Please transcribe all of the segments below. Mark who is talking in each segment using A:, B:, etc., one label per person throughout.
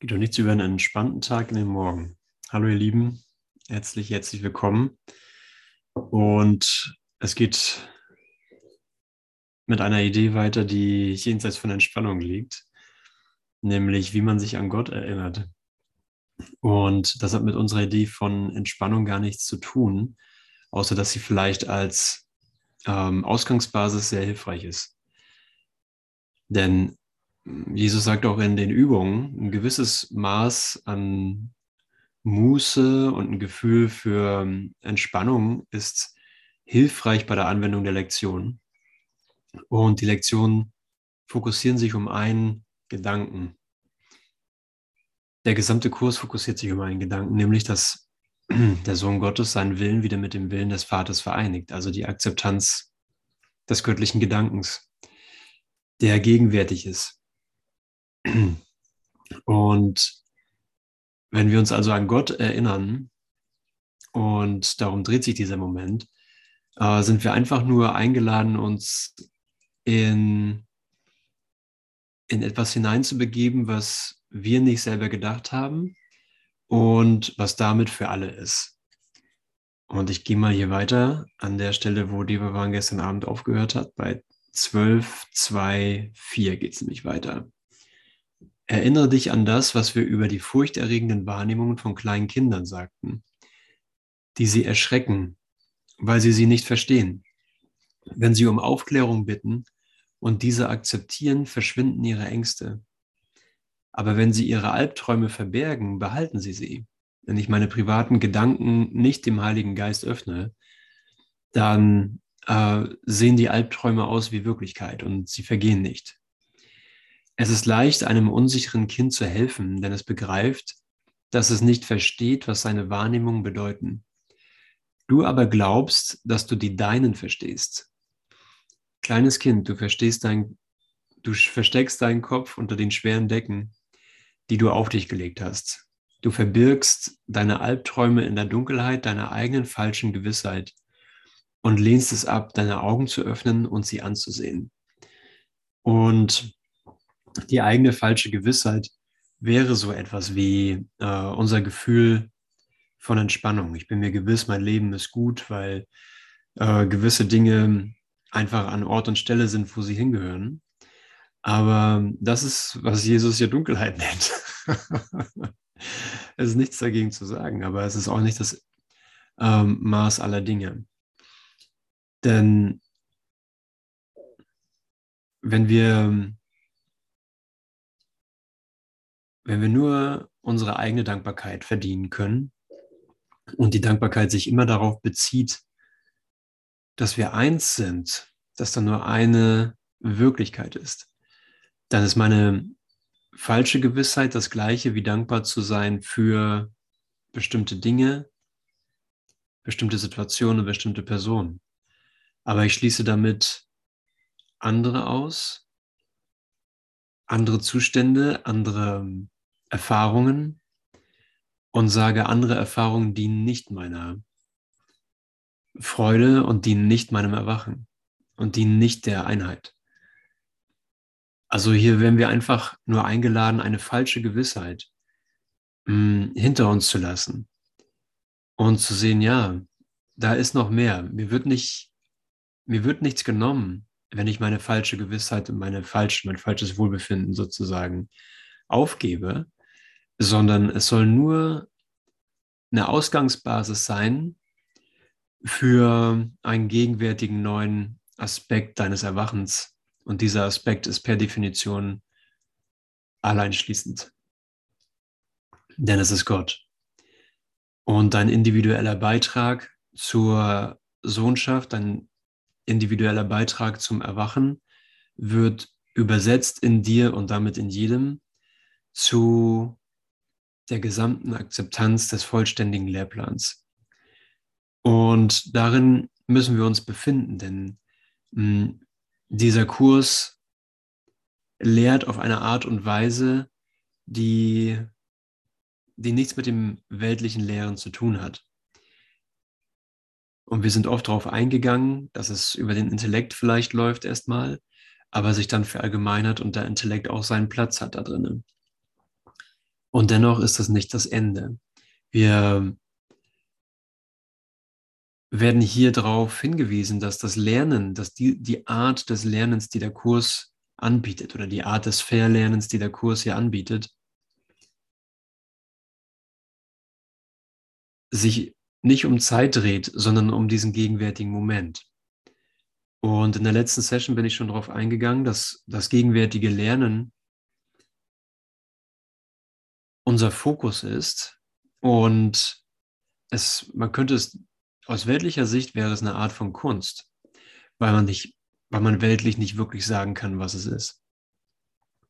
A: Geht doch nichts über einen entspannten Tag in den Morgen. Hallo ihr Lieben, herzlich, herzlich willkommen. Und es geht mit einer Idee weiter, die jenseits von Entspannung liegt, nämlich wie man sich an Gott erinnert. Und das hat mit unserer Idee von Entspannung gar nichts zu tun, außer dass sie vielleicht als ähm, Ausgangsbasis sehr hilfreich ist. Denn Jesus sagt auch in den Übungen, ein gewisses Maß an Muße und ein Gefühl für ähm, Entspannung ist hilfreich bei der Anwendung der Lektion. Und die Lektionen fokussieren sich um einen Gedanken. Der gesamte Kurs fokussiert sich um einen Gedanken, nämlich dass der Sohn Gottes seinen Willen wieder mit dem Willen des Vaters vereinigt, also die Akzeptanz des göttlichen Gedankens, der gegenwärtig ist. Und wenn wir uns also an Gott erinnern, und darum dreht sich dieser Moment, äh, sind wir einfach nur eingeladen, uns in, in etwas hineinzubegeben, was wir nicht selber gedacht haben und was damit für alle ist. Und ich gehe mal hier weiter an der Stelle, wo Devavan gestern Abend aufgehört hat. Bei 12, 2, 4 geht es nämlich weiter. Erinnere dich an das, was wir über die furchterregenden Wahrnehmungen von kleinen Kindern sagten, die sie erschrecken, weil sie sie nicht verstehen. Wenn sie um Aufklärung bitten und diese akzeptieren, verschwinden ihre Ängste. Aber wenn sie ihre Albträume verbergen, behalten sie sie. Wenn ich meine privaten Gedanken nicht dem Heiligen Geist öffne, dann äh, sehen die Albträume aus wie Wirklichkeit und sie vergehen nicht. Es ist leicht, einem unsicheren Kind zu helfen, denn es begreift, dass es nicht versteht, was seine Wahrnehmungen bedeuten. Du aber glaubst, dass du die deinen verstehst. Kleines Kind, du verstehst dein, du versteckst deinen Kopf unter den schweren Decken, die du auf dich gelegt hast. Du verbirgst deine Albträume in der Dunkelheit deiner eigenen falschen Gewissheit und lehnst es ab, deine Augen zu öffnen und sie anzusehen. Und die eigene falsche Gewissheit wäre so etwas wie äh, unser Gefühl von Entspannung. Ich bin mir gewiss, mein Leben ist gut, weil äh, gewisse Dinge einfach an Ort und Stelle sind, wo sie hingehören. Aber das ist, was Jesus ja Dunkelheit nennt. es ist nichts dagegen zu sagen, aber es ist auch nicht das ähm, Maß aller Dinge. Denn wenn wir wenn wir nur unsere eigene Dankbarkeit verdienen können und die Dankbarkeit sich immer darauf bezieht, dass wir eins sind, dass da nur eine Wirklichkeit ist, dann ist meine falsche Gewissheit das gleiche wie dankbar zu sein für bestimmte Dinge, bestimmte Situationen, bestimmte Personen. Aber ich schließe damit andere aus, andere Zustände, andere Erfahrungen und sage, andere Erfahrungen dienen nicht meiner Freude und dienen nicht meinem Erwachen und dienen nicht der Einheit. Also hier werden wir einfach nur eingeladen, eine falsche Gewissheit mh, hm, hinter uns zu lassen und zu sehen, ja, da ist noch mehr. Mir wird nicht, mir wird nichts genommen, wenn ich meine falsche Gewissheit und meine falsche, mein falsches Wohlbefinden sozusagen aufgebe, sondern es soll nur eine Ausgangsbasis sein für einen gegenwärtigen neuen Aspekt deines Erwachens. Und dieser Aspekt ist per Definition alleinschließend. Denn es ist Gott. Und dein individueller Beitrag zur Sohnschaft, dein individueller Beitrag zum Erwachen wird übersetzt in dir und damit in jedem zu der gesamten Akzeptanz des vollständigen Lehrplans. Und darin müssen wir uns befinden, denn mh, hm, dieser Kurs lehrt auf eine Art und Weise, die, die nichts mit dem weltlichen Lehren zu tun hat. Und wir sind oft darauf eingegangen, dass es über den Intellekt vielleicht läuft erstmal, aber sich dann verallgemeinert und der Intellekt auch seinen Platz hat da drinnen. Und dennoch ist das nicht das Ende. Wir werden hier darauf hingewiesen, dass das Lernen, dass die, die Art des Lernens, die der Kurs anbietet oder die Art des Verlernens, die der Kurs hier anbietet, sich nicht um Zeit dreht, sondern um diesen gegenwärtigen Moment. Und in der letzten Session bin ich schon darauf eingegangen, dass das gegenwärtige Lernen unser Fokus ist und es, man könnte es aus weltlicher Sicht wäre es eine Art von Kunst, weil man nicht, weil man weltlich nicht wirklich sagen kann, was es ist.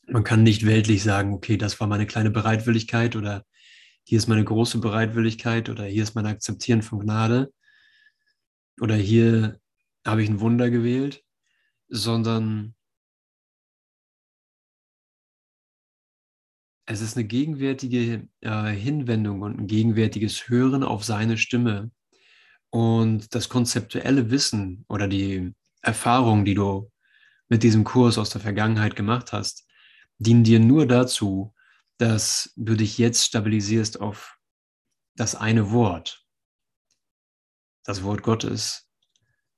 A: Man kann nicht weltlich sagen, okay, das war meine kleine Bereitwilligkeit oder hier ist meine große Bereitwilligkeit oder hier ist mein Akzeptieren von Gnade oder hier habe ich ein Wunder gewählt, sondern es ist eine gegenwärtige äh, Hinwendung und ein gegenwärtiges Hören auf seine Stimme, und das konzeptuelle Wissen oder die Erfahrung, die du mit diesem Kurs aus der Vergangenheit gemacht hast, dienen dir nur dazu, dass du dich jetzt stabilisierst auf das eine Wort, das Wort Gottes,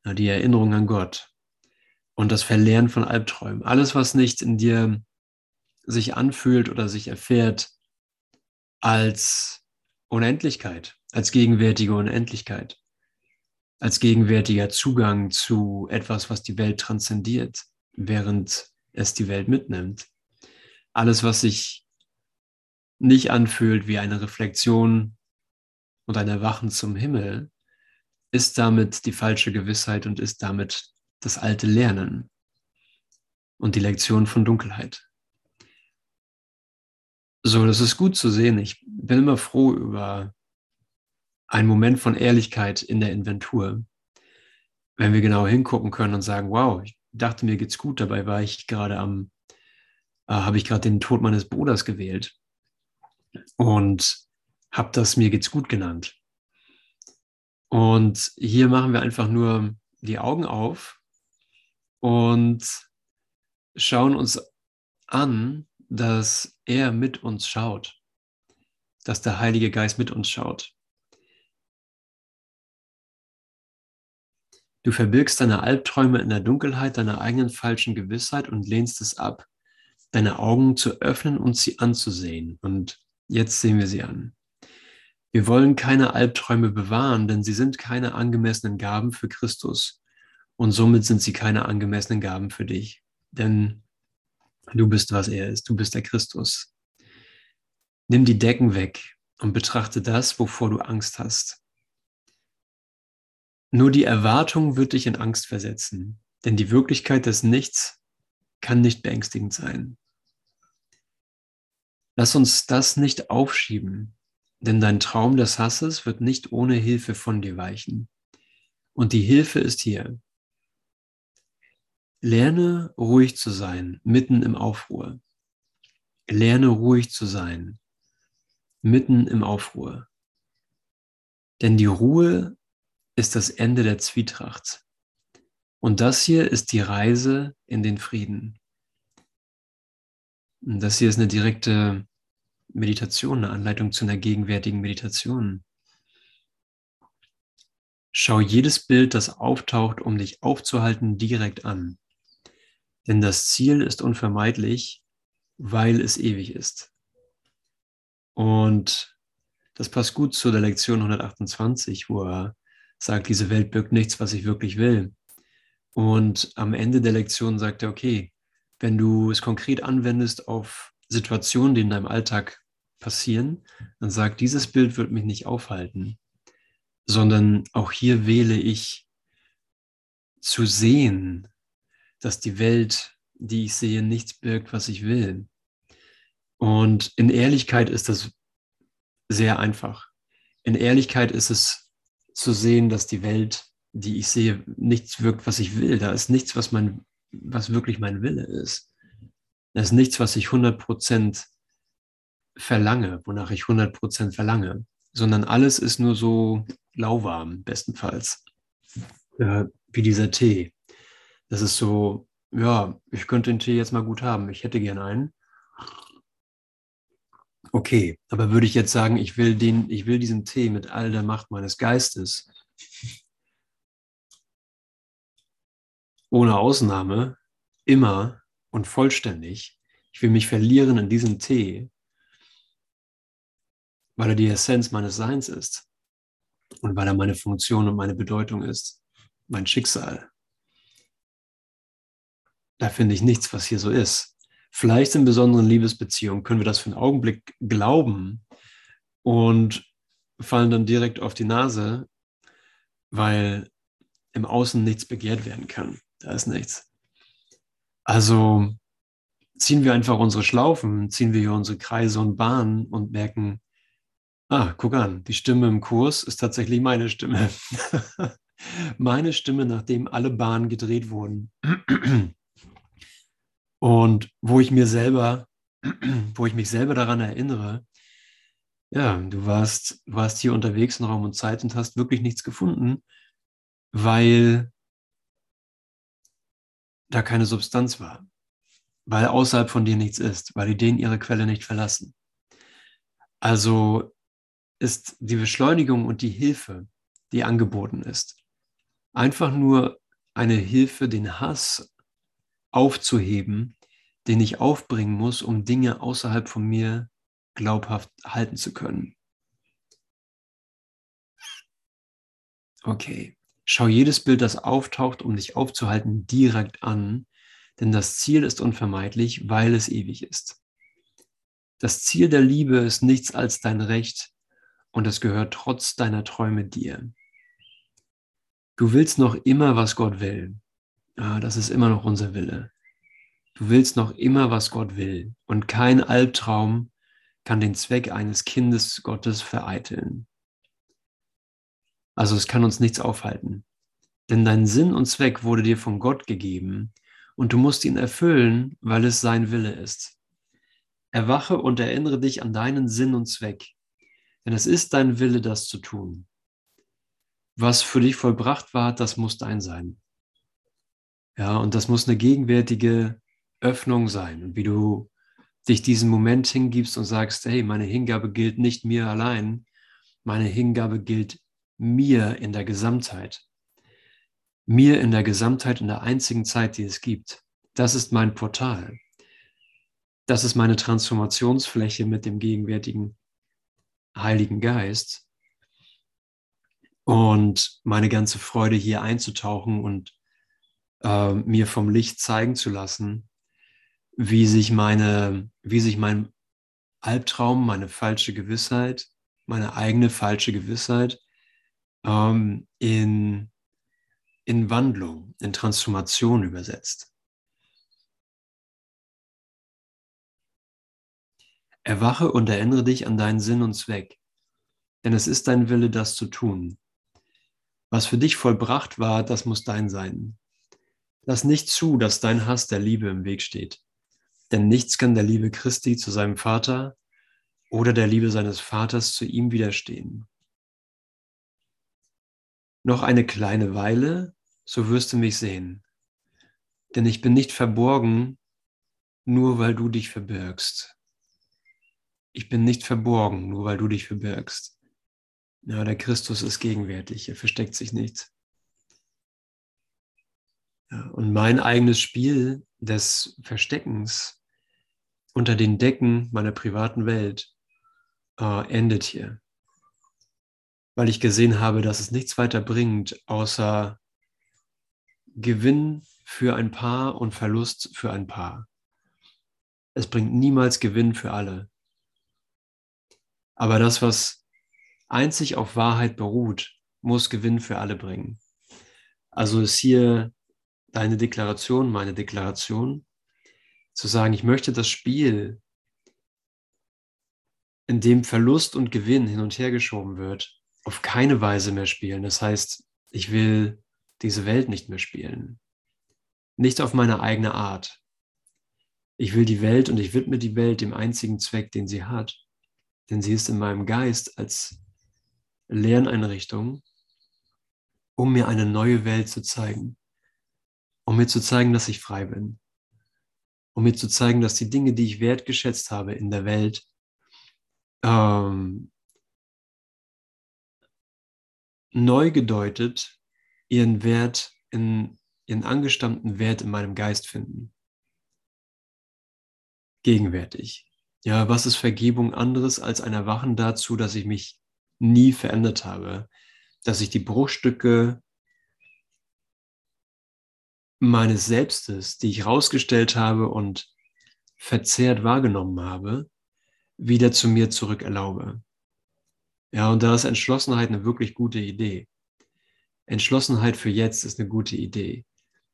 A: die Erinnerung an Gott und das Verlernen von Albträumen. Alles, was nicht in dir sich anfühlt oder sich erfährt als Unendlichkeit, als gegenwärtige Unendlichkeit, als gegenwärtiger Zugang zu etwas, was die Welt transzendiert, während es die Welt mitnimmt. Alles, was sich nicht anfühlt wie eine Reflexion und ein Erwachen zum Himmel, ist damit die falsche Gewissheit und ist damit das alte Lernen und die Lektion von Dunkelheit. So, das ist gut zu sehen. Ich bin immer froh über ein Moment von Ehrlichkeit in der Inventur. Wenn wir genau hingucken können und sagen, wow, ich dachte, mir geht's gut, dabei war ich gerade am, äh, habe ich gerade den Tod meines Bruders gewählt und habe das mir geht's gut genannt. Und hier machen wir einfach nur die Augen auf und schauen uns an, dass er mit uns schaut, dass der Heilige Geist mit uns schaut. Du verbirgst deine Albträume in der Dunkelheit deiner eigenen falschen Gewissheit und lehnst es ab, deine Augen zu öffnen und sie anzusehen. Und jetzt sehen wir sie an. Wir wollen keine Albträume bewahren, denn sie sind keine angemessenen Gaben für Christus. Und somit sind sie keine angemessenen Gaben für dich. Denn du bist, was er ist. Du bist der Christus. Nimm die Decken weg und betrachte das, wovor du Angst hast. Nur die Erwartung wird dich in Angst versetzen, denn die Wirklichkeit des Nichts kann nicht beängstigend sein. Lass uns das nicht aufschieben, denn dein Traum des Hasses wird nicht ohne Hilfe von dir weichen. Und die Hilfe ist hier. Lerne ruhig zu sein, mitten im Aufruhr. Lerne ruhig zu sein, mitten im Aufruhr. Denn die Ruhe ist das Ende der Zwietracht. Und das hier ist die Reise in den Frieden. Und das hier ist eine direkte Meditation, eine Anleitung zu einer gegenwärtigen Meditation. Schau jedes Bild, das auftaucht, um dich aufzuhalten, direkt an. Denn das Ziel ist unvermeidlich, weil es ewig ist. Und das passt gut zu der Lektion 128, wo er sagt, diese Welt birgt nichts, was ich wirklich will. Und am Ende der Lektion sagt er, okay, wenn du es konkret anwendest auf Situationen, die in deinem Alltag passieren, dann sagt, dieses Bild wird mich nicht aufhalten, sondern auch hier wähle ich zu sehen, dass die Welt, die ich sehe, nichts birgt, was ich will. Und in Ehrlichkeit ist das sehr einfach. In Ehrlichkeit ist es zu sehen, dass die Welt, die ich sehe, nichts wirkt, was ich will. Da ist nichts, was mein, was wirklich mein Wille ist. Da ist nichts, was ich 100% verlange, wonach ich 100% verlange, sondern alles ist nur so lauwarm, bestenfalls. Ja, wie dieser Tee. Das ist so, ja, ich könnte den Tee jetzt mal gut haben. Ich hätte gern einen. Okay, aber würde ich jetzt sagen, ich will, den, ich will diesen Tee mit all der Macht meines Geistes, ohne Ausnahme, immer und vollständig, ich will mich verlieren in diesem Tee, weil er die Essenz meines Seins ist und weil er meine Funktion und meine Bedeutung ist, mein Schicksal. Da finde ich nichts, was hier so ist. Vielleicht in besonderen Liebesbeziehungen können wir das für einen Augenblick glauben und fallen dann direkt auf die Nase, weil im Außen nichts begehrt werden kann. Da ist nichts. Also ziehen wir einfach unsere Schlaufen, ziehen wir hier unsere Kreise und Bahnen und merken, ah, guck an, die Stimme im Kurs ist tatsächlich meine Stimme. meine Stimme, nachdem alle Bahnen gedreht wurden. Und wo ich mir selber, wo ich mich selber daran erinnere, ja, du warst, warst hier unterwegs in Raum und Zeit und hast wirklich nichts gefunden, weil da keine Substanz war, weil außerhalb von dir nichts ist, weil die denen ihre Quelle nicht verlassen. Also ist die Beschleunigung und die Hilfe, die angeboten ist, einfach nur eine Hilfe, den Hass aufzuheben, den ich aufbringen muss, um Dinge außerhalb von mir glaubhaft halten zu können. Okay, schau jedes Bild, das auftaucht, um dich aufzuhalten, direkt an, denn das Ziel ist unvermeidlich, weil es ewig ist. Das Ziel der Liebe ist nichts als dein Recht und es gehört trotz deiner Träume dir. Du willst noch immer, was Gott will. Ja, das ist immer noch unser Wille. Du willst noch immer, was Gott will. Und kein Albtraum kann den Zweck eines Kindes Gottes vereiteln. Also es kann uns nichts aufhalten. Denn dein Sinn und Zweck wurde dir von Gott gegeben und du musst ihn erfüllen, weil es sein Wille ist. Erwache und erinnere dich an deinen Sinn und Zweck, denn es ist dein Wille, das zu tun. Was für dich vollbracht war, das muss dein sein. Ja, und das muss eine gegenwärtige Öffnung sein. Und wie du dich diesem Moment hingibst und sagst, hey, meine Hingabe gilt nicht mir allein, meine Hingabe gilt mir in der Gesamtheit. Mir in der Gesamtheit, in der einzigen Zeit, die es gibt. Das ist mein Portal. Das ist meine Transformationsfläche mit dem gegenwärtigen Heiligen Geist. Und meine ganze Freude hier einzutauchen und äh, mir vom Licht zeigen zu lassen, wie sich meine, wie sich mein Albtraum, meine falsche Gewissheit, meine eigene falsche Gewissheit ähm, in, in Wandlung, in Transformation übersetzt. Erwache und erinnere dich an deinen Sinn und Zweck, denn es ist dein Wille, das zu tun. Was für dich vollbracht war, das muss dein sein. Lass nicht zu, dass dein Hass der Liebe im Weg steht. Denn nichts kann der Liebe Christi zu seinem Vater oder der Liebe seines Vaters zu ihm widerstehen. Noch eine kleine Weile, so wirst du mich sehen. Denn ich bin nicht verborgen, nur weil du dich verbirgst. Ich bin nicht verborgen, nur weil du dich verbirgst. Ja, der Christus ist gegenwärtig, er versteckt sich nicht. Und mein eigenes Spiel des Versteckens unter den Decken meiner privaten Welt äh, endet hier. Weil ich gesehen habe, dass es nichts weiter bringt, außer Gewinn für ein Paar und Verlust für ein Paar. Es bringt niemals Gewinn für alle. Aber das, was einzig auf Wahrheit beruht, muss Gewinn für alle bringen. Also ist hier deine Deklaration, meine Deklaration, zu sagen, ich möchte das Spiel, in dem Verlust und Gewinn hin und her geschoben wird, auf keine Weise mehr spielen. Das heißt, ich will diese Welt nicht mehr spielen. Nicht auf meine eigene Art. Ich will die Welt und ich widme die Welt dem einzigen Zweck, den sie hat. Denn sie ist in meinem Geist als Lerneinrichtung, um mir eine neue Welt zu zeigen. Um mir zu zeigen, dass ich frei bin um mir zu zeigen, dass die Dinge, die ich wertgeschätzt habe in der Welt, ähm, neu gedeutet ihren Wert in ihren angestammten Wert in meinem Geist finden. Gegenwärtig. Ja, was ist Vergebung anderes als ein Erwachen dazu, dass ich mich nie verändert habe, dass ich die Bruchstücke meines Selbstes, die ich rausgestellt habe und verzehrt wahrgenommen habe, wieder zu mir zurück erlaube. Ja, und da ist Entschlossenheit eine wirklich gute Idee. Entschlossenheit für jetzt ist eine gute Idee.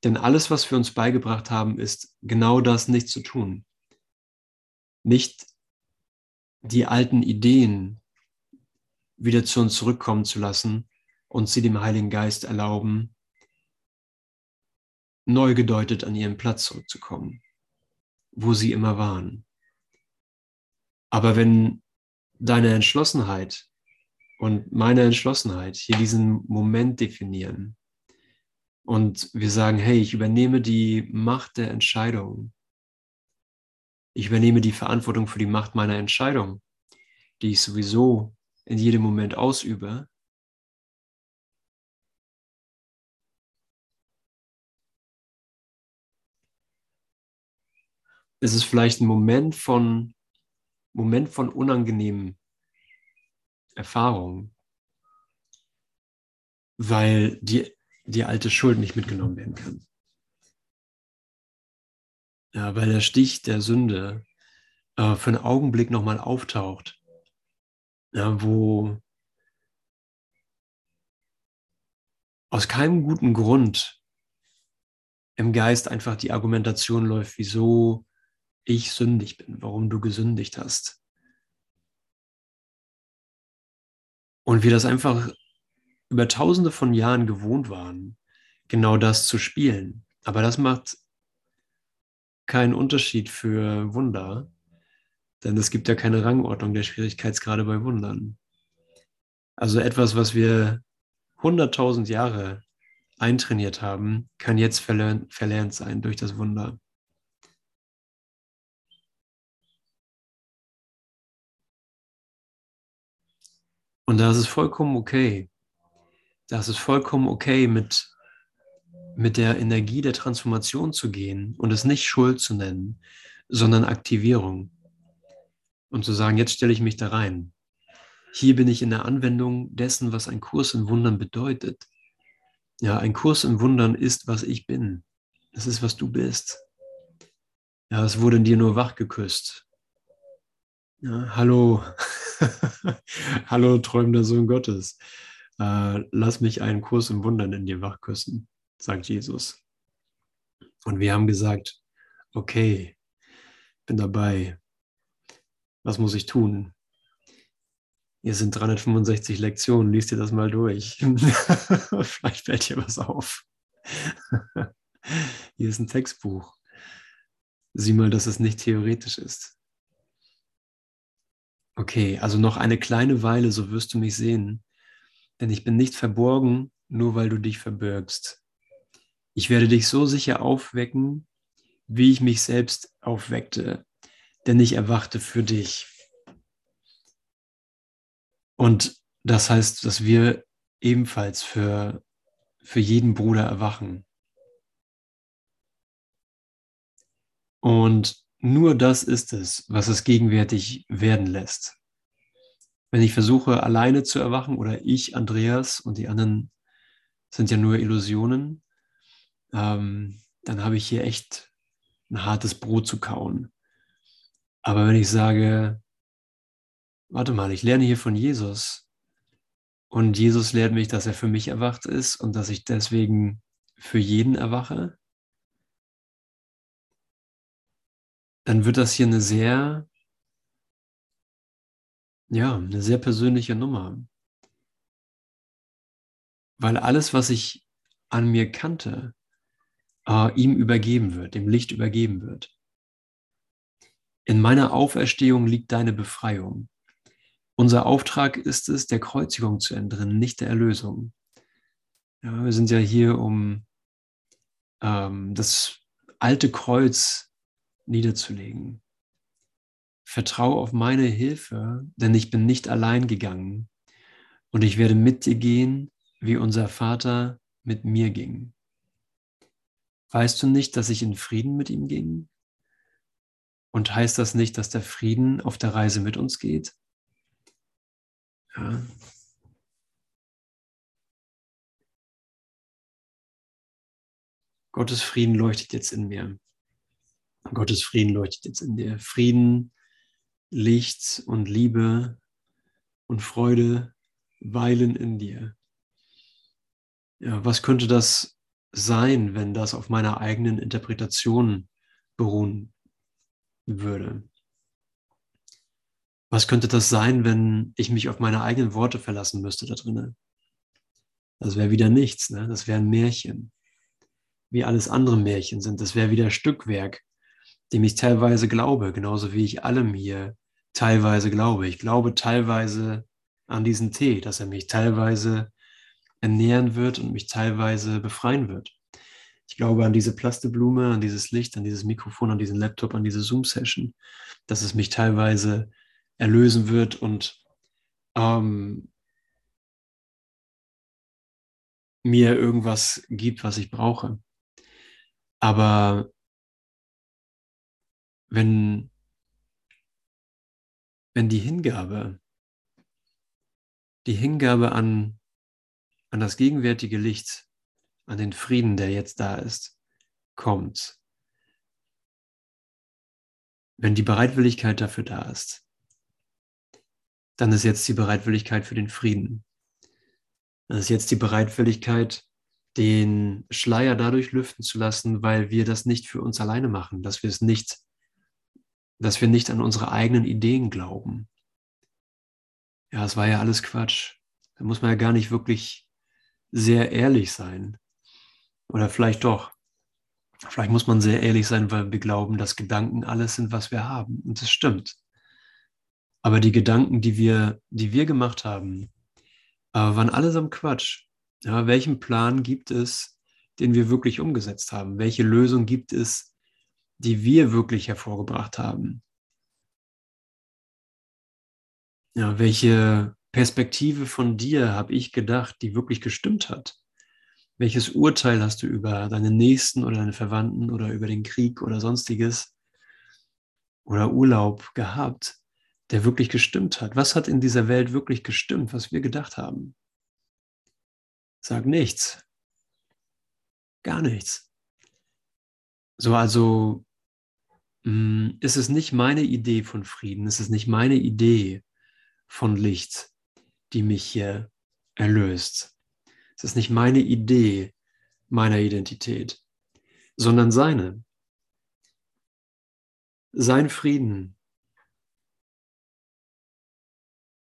A: Denn alles, was wir uns beigebracht haben, ist genau das nicht zu tun. Nicht die alten Ideen wieder zu uns zurückkommen zu lassen und sie dem Heiligen Geist erlauben, neu gedeutet an ihren Platz zurückzukommen, wo sie immer waren. Aber wenn deine Entschlossenheit und meine Entschlossenheit hier diesen Moment definieren und wir sagen, hey, ich übernehme die Macht der Entscheidung. Ich übernehme die Verantwortung für die Macht meiner Entscheidung, die ich sowieso in jedem Moment ausübe. Es ist vielleicht ein Moment von, Moment von unangenehmen Erfahrungen, weil die, die alte Schuld nicht mitgenommen werden kann. Ja, weil der Stich der Sünde äh, für einen Augenblick nochmal auftaucht ja, wo aus keinem guten Grund im Geist einfach die Argumentation läuft, wieso ich sündig bin, warum du gesündigt hast. Und wir das einfach über tausende von Jahren gewohnt waren, genau das zu spielen. Aber das macht keinen Unterschied für Wunder, denn es gibt ja keine Rangordnung der Schwierigkeitsgrade bei Wundern. Also etwas, was wir 100.000 Jahre eintrainiert haben, kann jetzt verlernt, verlernt sein durch das Wunder. Und da ist es vollkommen okay. Da ist es vollkommen okay, mit, mit der Energie der Transformation zu gehen und es nicht Schuld zu nennen, sondern Aktivierung und zu sagen, jetzt stelle ich mich da rein. Hier bin ich in der Anwendung dessen, was ein Kurs in Wundern bedeutet. Ja, ein Kurs in Wundern ist, was ich bin. Das ist, was du bist. Ja, es wurde in dir nur wach geküsst. Ja, hallo, hallo, träumender Sohn Gottes. Äh, lass mich einen Kurs im Wundern in dir wachküssen, sagt Jesus. Und wir haben gesagt, okay, bin dabei. Was muss ich tun? Hier sind 365 Lektionen, liest dir das mal durch. Vielleicht fällt dir was auf. Hier ist ein Textbuch. Sieh mal, dass es nicht theoretisch ist. Okay, also noch eine kleine Weile, so wirst du mich sehen. Denn ich bin nicht verborgen, nur weil du dich verbirgst. Ich werde dich so sicher aufwecken, wie ich mich selbst aufweckte, denn ich erwachte für dich. Und das heißt, dass wir ebenfalls für, für jeden Bruder erwachen. Und nur das ist es, was es gegenwärtig werden lässt. Wenn ich versuche, alleine zu erwachen oder ich, Andreas und die anderen sind ja nur Illusionen, ähm, dann habe ich hier echt ein hartes Brot zu kauen. Aber wenn ich sage, warte mal, ich lerne hier von Jesus und Jesus lehrt mich, dass er für mich erwacht ist und dass ich deswegen für jeden erwache, dann wird das hier eine sehr, ja, eine sehr persönliche Nummer. Weil alles, was ich an mir kannte, äh, ihm übergeben wird, dem Licht übergeben wird. In meiner Auferstehung liegt deine Befreiung. Unser Auftrag ist es, der Kreuzigung zu entrinnen, nicht der Erlösung. Ja, wir sind ja hier, um ähm, das alte Kreuz niederzulegen. vertraue auf meine Hilfe, denn ich bin nicht allein gegangen und ich werde mit dir gehen, wie unser Vater mit mir ging. Weißt du nicht, dass ich in Frieden mit ihm ging? Und heißt das nicht, dass der Frieden auf der Reise mit uns geht? Ja. Gottes Frieden leuchtet jetzt in mir. Gottes Frieden leuchtet jetzt in dir. Frieden, Licht und Liebe und Freude weilen in dir. Ja, was könnte das sein, wenn das auf meiner eigenen Interpretation beruhen würde? Was könnte das sein, wenn ich mich auf meine eigenen Worte verlassen müsste da drinnen? Das wäre wieder nichts, ne? das wäre ein Märchen wie alles andere Märchen sind. Das wäre wieder Stückwerk, dem ich teilweise glaube, genauso wie ich allem hier teilweise glaube. Ich glaube teilweise an diesen Tee, dass er mich teilweise ernähren wird und mich teilweise befreien wird. Ich glaube an diese Plasteblume, an dieses Licht, an dieses Mikrofon, an diesen Laptop, an diese Zoom-Session, dass es mich teilweise erlösen wird und ähm, mir irgendwas gibt, was ich brauche. Aber wenn, wenn die Hingabe, die Hingabe an, an das gegenwärtige Licht, an den Frieden, der jetzt da ist, kommt, wenn die Bereitwilligkeit dafür da ist, dann ist jetzt die Bereitwilligkeit für den Frieden. Dann ist jetzt die Bereitwilligkeit, den Schleier dadurch lüften zu lassen, weil wir das nicht für uns alleine machen, dass wir es nicht, dass wir nicht an unsere eigenen Ideen glauben. Ja, es war ja alles Quatsch. Da muss man ja gar nicht wirklich sehr ehrlich sein. Oder vielleicht doch. Vielleicht muss man sehr ehrlich sein, weil wir glauben, dass Gedanken alles sind, was wir haben. Und das stimmt. Aber die Gedanken, die wir, die wir gemacht haben, äh, waren allesamt Quatsch. Ja, welchen Plan gibt es, den wir wirklich umgesetzt haben? Welche Lösung gibt es, die wir wirklich hervorgebracht haben? Ja, welche Perspektive von dir habe ich gedacht, die wirklich gestimmt hat? Welches Urteil hast du über deine Nächsten oder deine Verwandten oder über den Krieg oder sonstiges oder Urlaub gehabt, der wirklich gestimmt hat? Was hat in dieser Welt wirklich gestimmt, was wir gedacht haben? Sag nichts. Gar nichts. So, also ist es nicht meine Idee von Frieden, ist es nicht meine Idee von Licht, die mich hier erlöst. Es ist nicht meine Idee meiner Identität, sondern seine. Sein Frieden,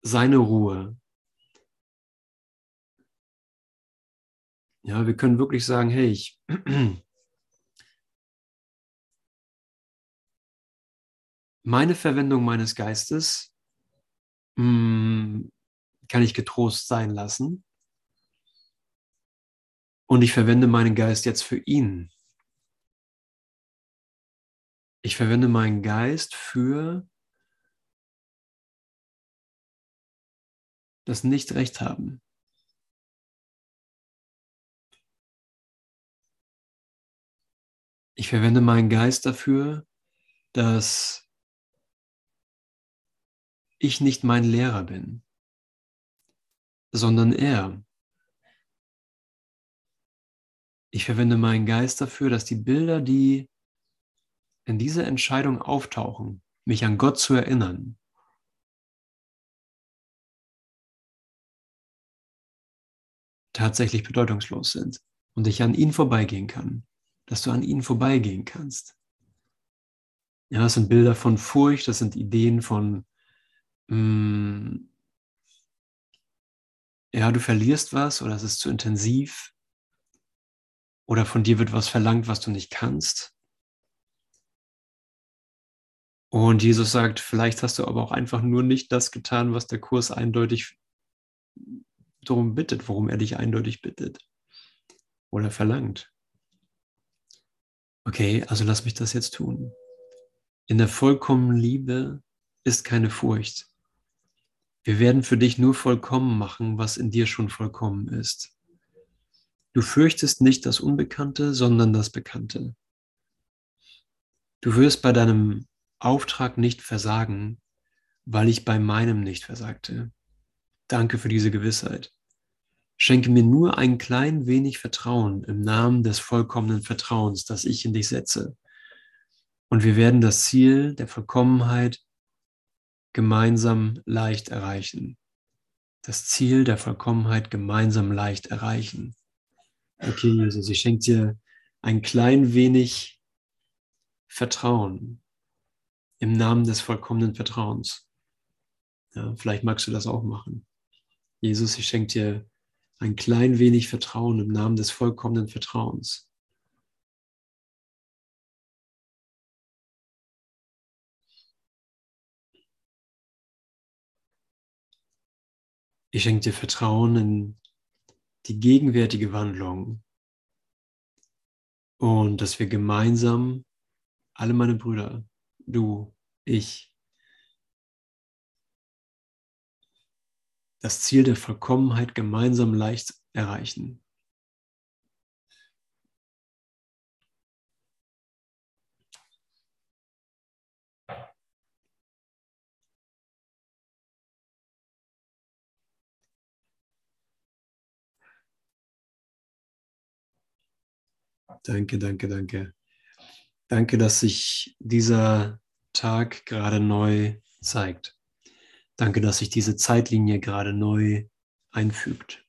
A: seine Ruhe, Ja, wir können wirklich sagen, hey, ich meine Verwendung meines Geistes mh, hm, kann ich getrost sein lassen. Und ich verwende meinen Geist jetzt für ihn. Ich verwende meinen Geist für das Nicht-Recht haben. Ich verwende meinen Geist dafür, dass ich nicht mein Lehrer bin, sondern er. Ich verwende meinen Geist dafür, dass die Bilder, die in dieser Entscheidung auftauchen, mich an Gott zu erinnern, tatsächlich bedeutungslos sind und ich an ihn vorbeigehen kann dass du an ihnen vorbeigehen kannst. Ja, das sind Bilder von Furcht, das sind Ideen von, mm, ja, du verlierst was oder es ist zu intensiv oder von dir wird was verlangt, was du nicht kannst. Und Jesus sagt, vielleicht hast du aber auch einfach nur nicht das getan, was der Kurs eindeutig darum bittet, worum er dich eindeutig bittet oder verlangt. Okay, also lass mich das jetzt tun. In der vollkommenen Liebe, ist keine Furcht. Wir werden für dich nur vollkommen machen, was in dir schon vollkommen ist. Du fürchtest nicht das Unbekannte, sondern das Bekannte. Du wirst bei deinem Auftrag nicht versagen, weil ich bei meinem nicht versagte. Danke für diese Gewissheit. Schenke mir nur ein klein wenig Vertrauen im Namen des vollkommenen Vertrauens, das ich in dich setze. Und wir werden das Ziel der Vollkommenheit gemeinsam leicht erreichen. Das Ziel der Vollkommenheit gemeinsam leicht erreichen. Okay, Jesus, ich schenke dir ein klein wenig Vertrauen im Namen des vollkommenen Vertrauens. Ja, vielleicht magst du das auch machen. Jesus, ich schenke dir ein klein wenig Vertrauen im Namen des vollkommenen Vertrauens. Ich schenke dir Vertrauen in die gegenwärtige Wandlung und dass wir gemeinsam, alle meine Brüder, du, ich, das Ziel der Vollkommenheit gemeinsam leicht erreichen. Danke, danke, danke. Danke, dass sich dieser Tag gerade neu zeigt. Danke, dass sich diese Zeitlinie gerade neu einfügt.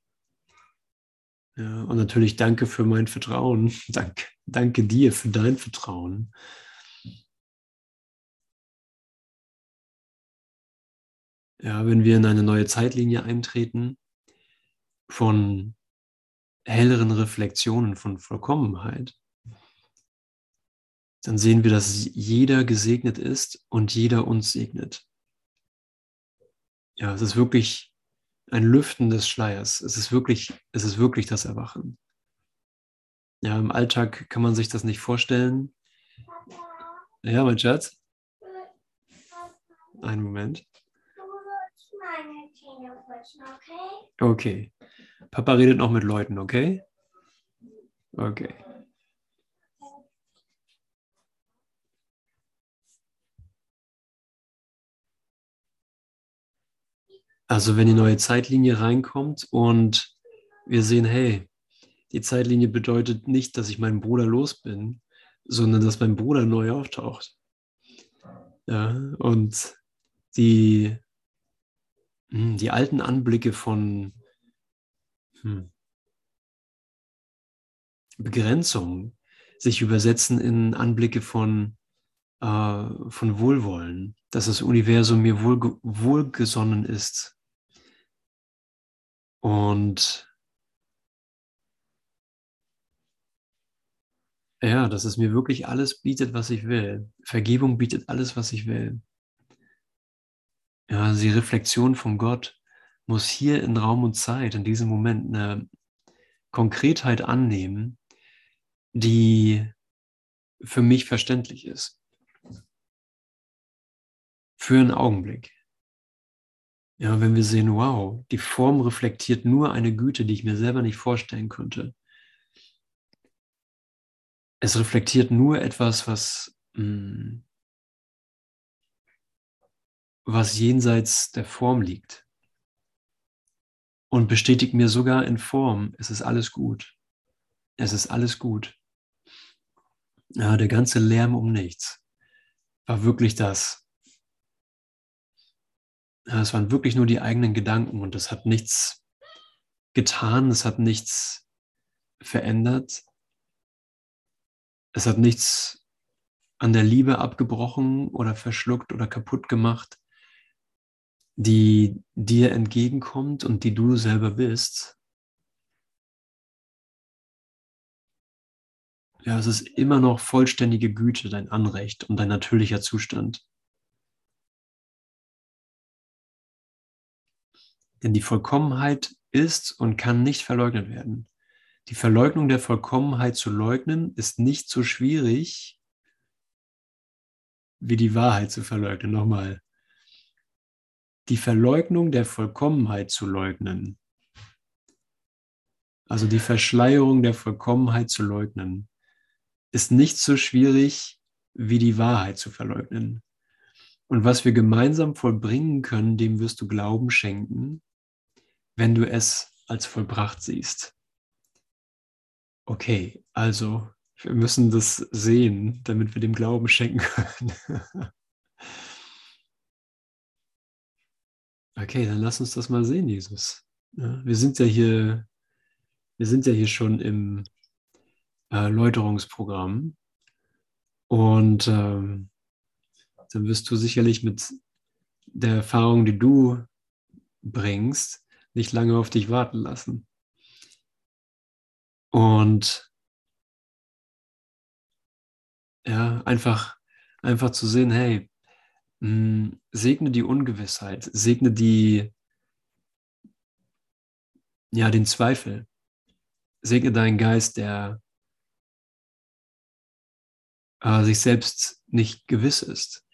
A: Ja, und natürlich danke für mein Vertrauen. Danke, danke dir für dein Vertrauen. Ja, wenn wir in eine neue Zeitlinie eintreten von helleren Reflexionen von Vollkommenheit, dann sehen wir, dass jeder gesegnet ist und jeder uns segnet. Ja, es ist wirklich ein Lüften des Schleiers. Es ist wirklich, es ist wirklich das Erwachen. Ja, im Alltag kann man sich das nicht vorstellen. Ja, mein Schatz. Einen Moment. Okay. Papa redet noch mit Leuten, okay? Okay. Also wenn die neue Zeitlinie reinkommt und wir sehen, hey, die Zeitlinie bedeutet nicht, dass ich meinen Bruder los bin, sondern dass mein Bruder neu auftaucht. Ja, und die, hm, die alten Anblicke von hm, Begrenzung sich übersetzen in Anblicke von, äh, von Wohlwollen, dass das Universum mir wohl, wohlgesonnen ist, und ja, dass es mir wirklich alles bietet, was ich will. Vergebung bietet alles, was ich will. Ja, die Reflexion von Gott muss hier in Raum und Zeit, in diesem Moment, eine Konkretheit annehmen, die für mich verständlich ist. Für einen Augenblick. Ja, wenn wir sehen, wow, die Form reflektiert nur eine Güte, die ich mir selber nicht vorstellen könnte. Es reflektiert nur etwas, was, hm, was jenseits der Form liegt. Und bestätigt mir sogar in Form, es ist alles gut. Es ist alles gut. Ja, der ganze Lärm um nichts war wirklich das, es waren wirklich nur die eigenen Gedanken und es hat nichts getan, es hat nichts verändert, es hat nichts an der Liebe abgebrochen oder verschluckt oder kaputt gemacht, die dir entgegenkommt und die du selber bist. Ja, es ist immer noch vollständige Güte, dein Anrecht und dein natürlicher Zustand. Denn die Vollkommenheit ist und kann nicht verleugnet werden. Die Verleugnung der Vollkommenheit zu leugnen ist nicht so schwierig wie die Wahrheit zu verleugnen. Nochmal. Die Verleugnung der Vollkommenheit zu leugnen, also die Verschleierung der Vollkommenheit zu leugnen, ist nicht so schwierig wie die Wahrheit zu verleugnen. Und was wir gemeinsam vollbringen können, dem wirst du Glauben schenken, wenn du es als vollbracht siehst. Okay, also wir müssen das sehen, damit wir dem Glauben schenken können. okay, dann lass uns das mal sehen, Jesus. Ja, wir sind ja hier, wir sind ja hier schon im Erläuterungsprogramm und ähm, dann wirst du sicherlich mit der Erfahrung, die du bringst, nicht lange auf dich warten lassen. Und ja, einfach, einfach zu sehen, hey, mh, hm, segne die Ungewissheit, segne die, ja, den Zweifel, segne deinen Geist, der äh, sich selbst nicht gewiss ist.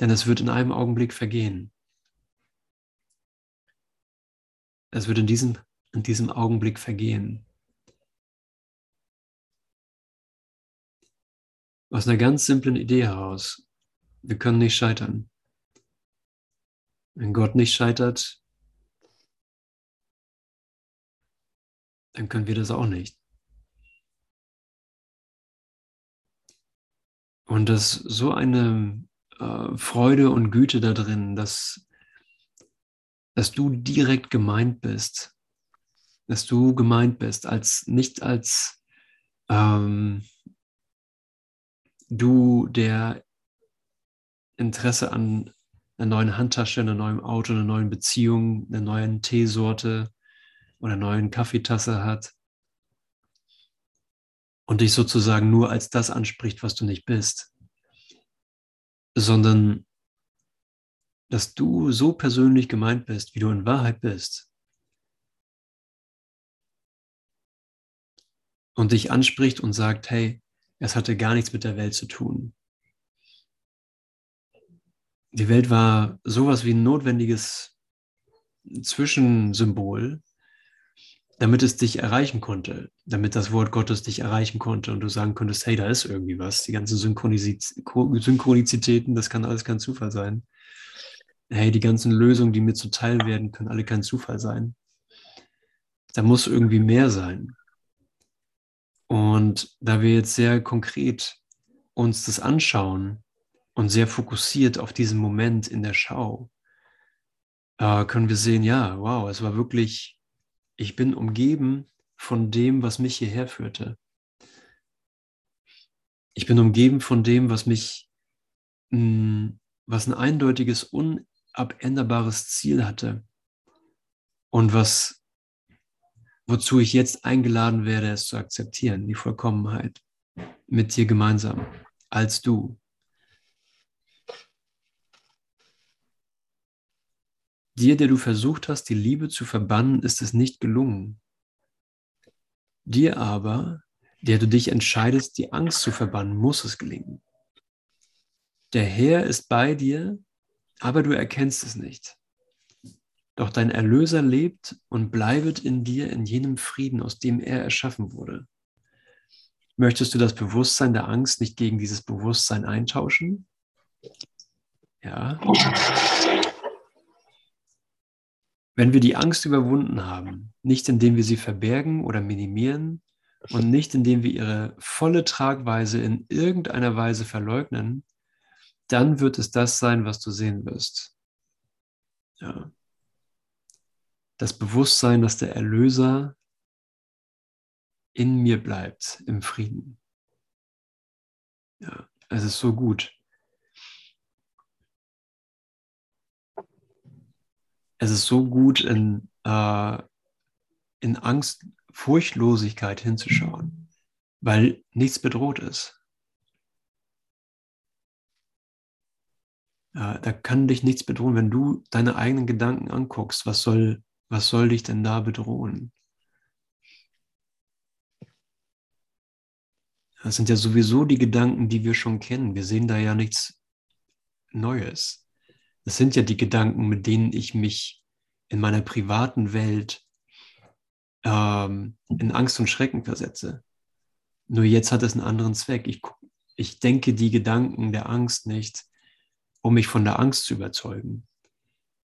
A: Denn es wird in einem Augenblick vergehen. Es wird in diesem, in diesem Augenblick vergehen. Aus einer ganz simplen Idee heraus. Wir können nicht scheitern. Wenn Gott nicht scheitert, dann können wir das auch nicht. Und das so eine äh, Freude und Güte da drin, dass, dass du direkt gemeint bist, dass du gemeint bist, als nicht als ähm, du, der Interesse an einer neuen Handtasche, einer neuen Auto, einer neuen Beziehung, einer neuen Teesorte oder einer neuen Kaffeetasse hat und dich sozusagen nur als das anspricht, was du nicht bist, sondern dass du so persönlich gemeint bist, wie du in Wahrheit bist. Und dich anspricht und sagt, hey, es hatte gar nichts mit der Welt zu tun. Die Welt war sowas wie ein notwendiges Zwischensymbol, damit es dich erreichen konnte, damit das Wort Gottes dich erreichen konnte und du sagen konntest, hey, da ist irgendwie was. Die ganzen Synchronizitäten, das kann alles kein Zufall sein. Hey, die ganzen Lösungen, die mir zuteil werden, können alle kein Zufall sein. Da muss irgendwie mehr sein. Und da wir jetzt sehr konkret uns das anschauen und sehr fokussiert auf diesen Moment in der Schau, äh, können wir sehen, ja, wow, es war wirklich ich bin umgeben von dem, was mich hierher führte. Ich bin umgeben von dem, was mich, hm, was ein eindeutiges, unabänderbares Ziel hatte und was, wozu ich jetzt eingeladen werde, es zu akzeptieren, die Vollkommenheit mit dir gemeinsam, als du. Dir, der du versucht hast, die Liebe zu verbannen, ist es nicht gelungen. Dir aber, der du dich entscheidest, die Angst zu verbannen, muss es gelingen. Der Herr ist bei dir, aber du erkennst es nicht. Doch dein Erlöser lebt und bleibet in dir in jenem Frieden, aus dem er erschaffen wurde. Möchtest du das Bewusstsein der Angst nicht gegen dieses Bewusstsein eintauschen? Ja. Wenn wir die Angst überwunden haben, nicht indem wir sie verbergen oder minimieren und nicht indem wir ihre volle Tragweise in irgendeiner Weise verleugnen, dann wird es das sein, was du sehen wirst. Ja. Das Bewusstsein, dass der Erlöser in mir bleibt, im Frieden. Ja, es ist so gut. Es ist so gut, in, äh, in Angst, Furchtlosigkeit hinzuschauen, weil nichts bedroht ist. Ja, da kann dich nichts bedrohen, wenn du deine eigenen Gedanken anguckst. Was soll, was soll dich denn da bedrohen? Das sind ja sowieso die Gedanken, die wir schon kennen. Wir sehen da ja nichts Neues. Es sind ja die Gedanken, mit denen ich mich in meiner privaten Welt ähm, in Angst und Schrecken versetze. Nur jetzt hat es einen anderen Zweck. Ich, ich denke die Gedanken der Angst nicht, um mich von der Angst zu überzeugen,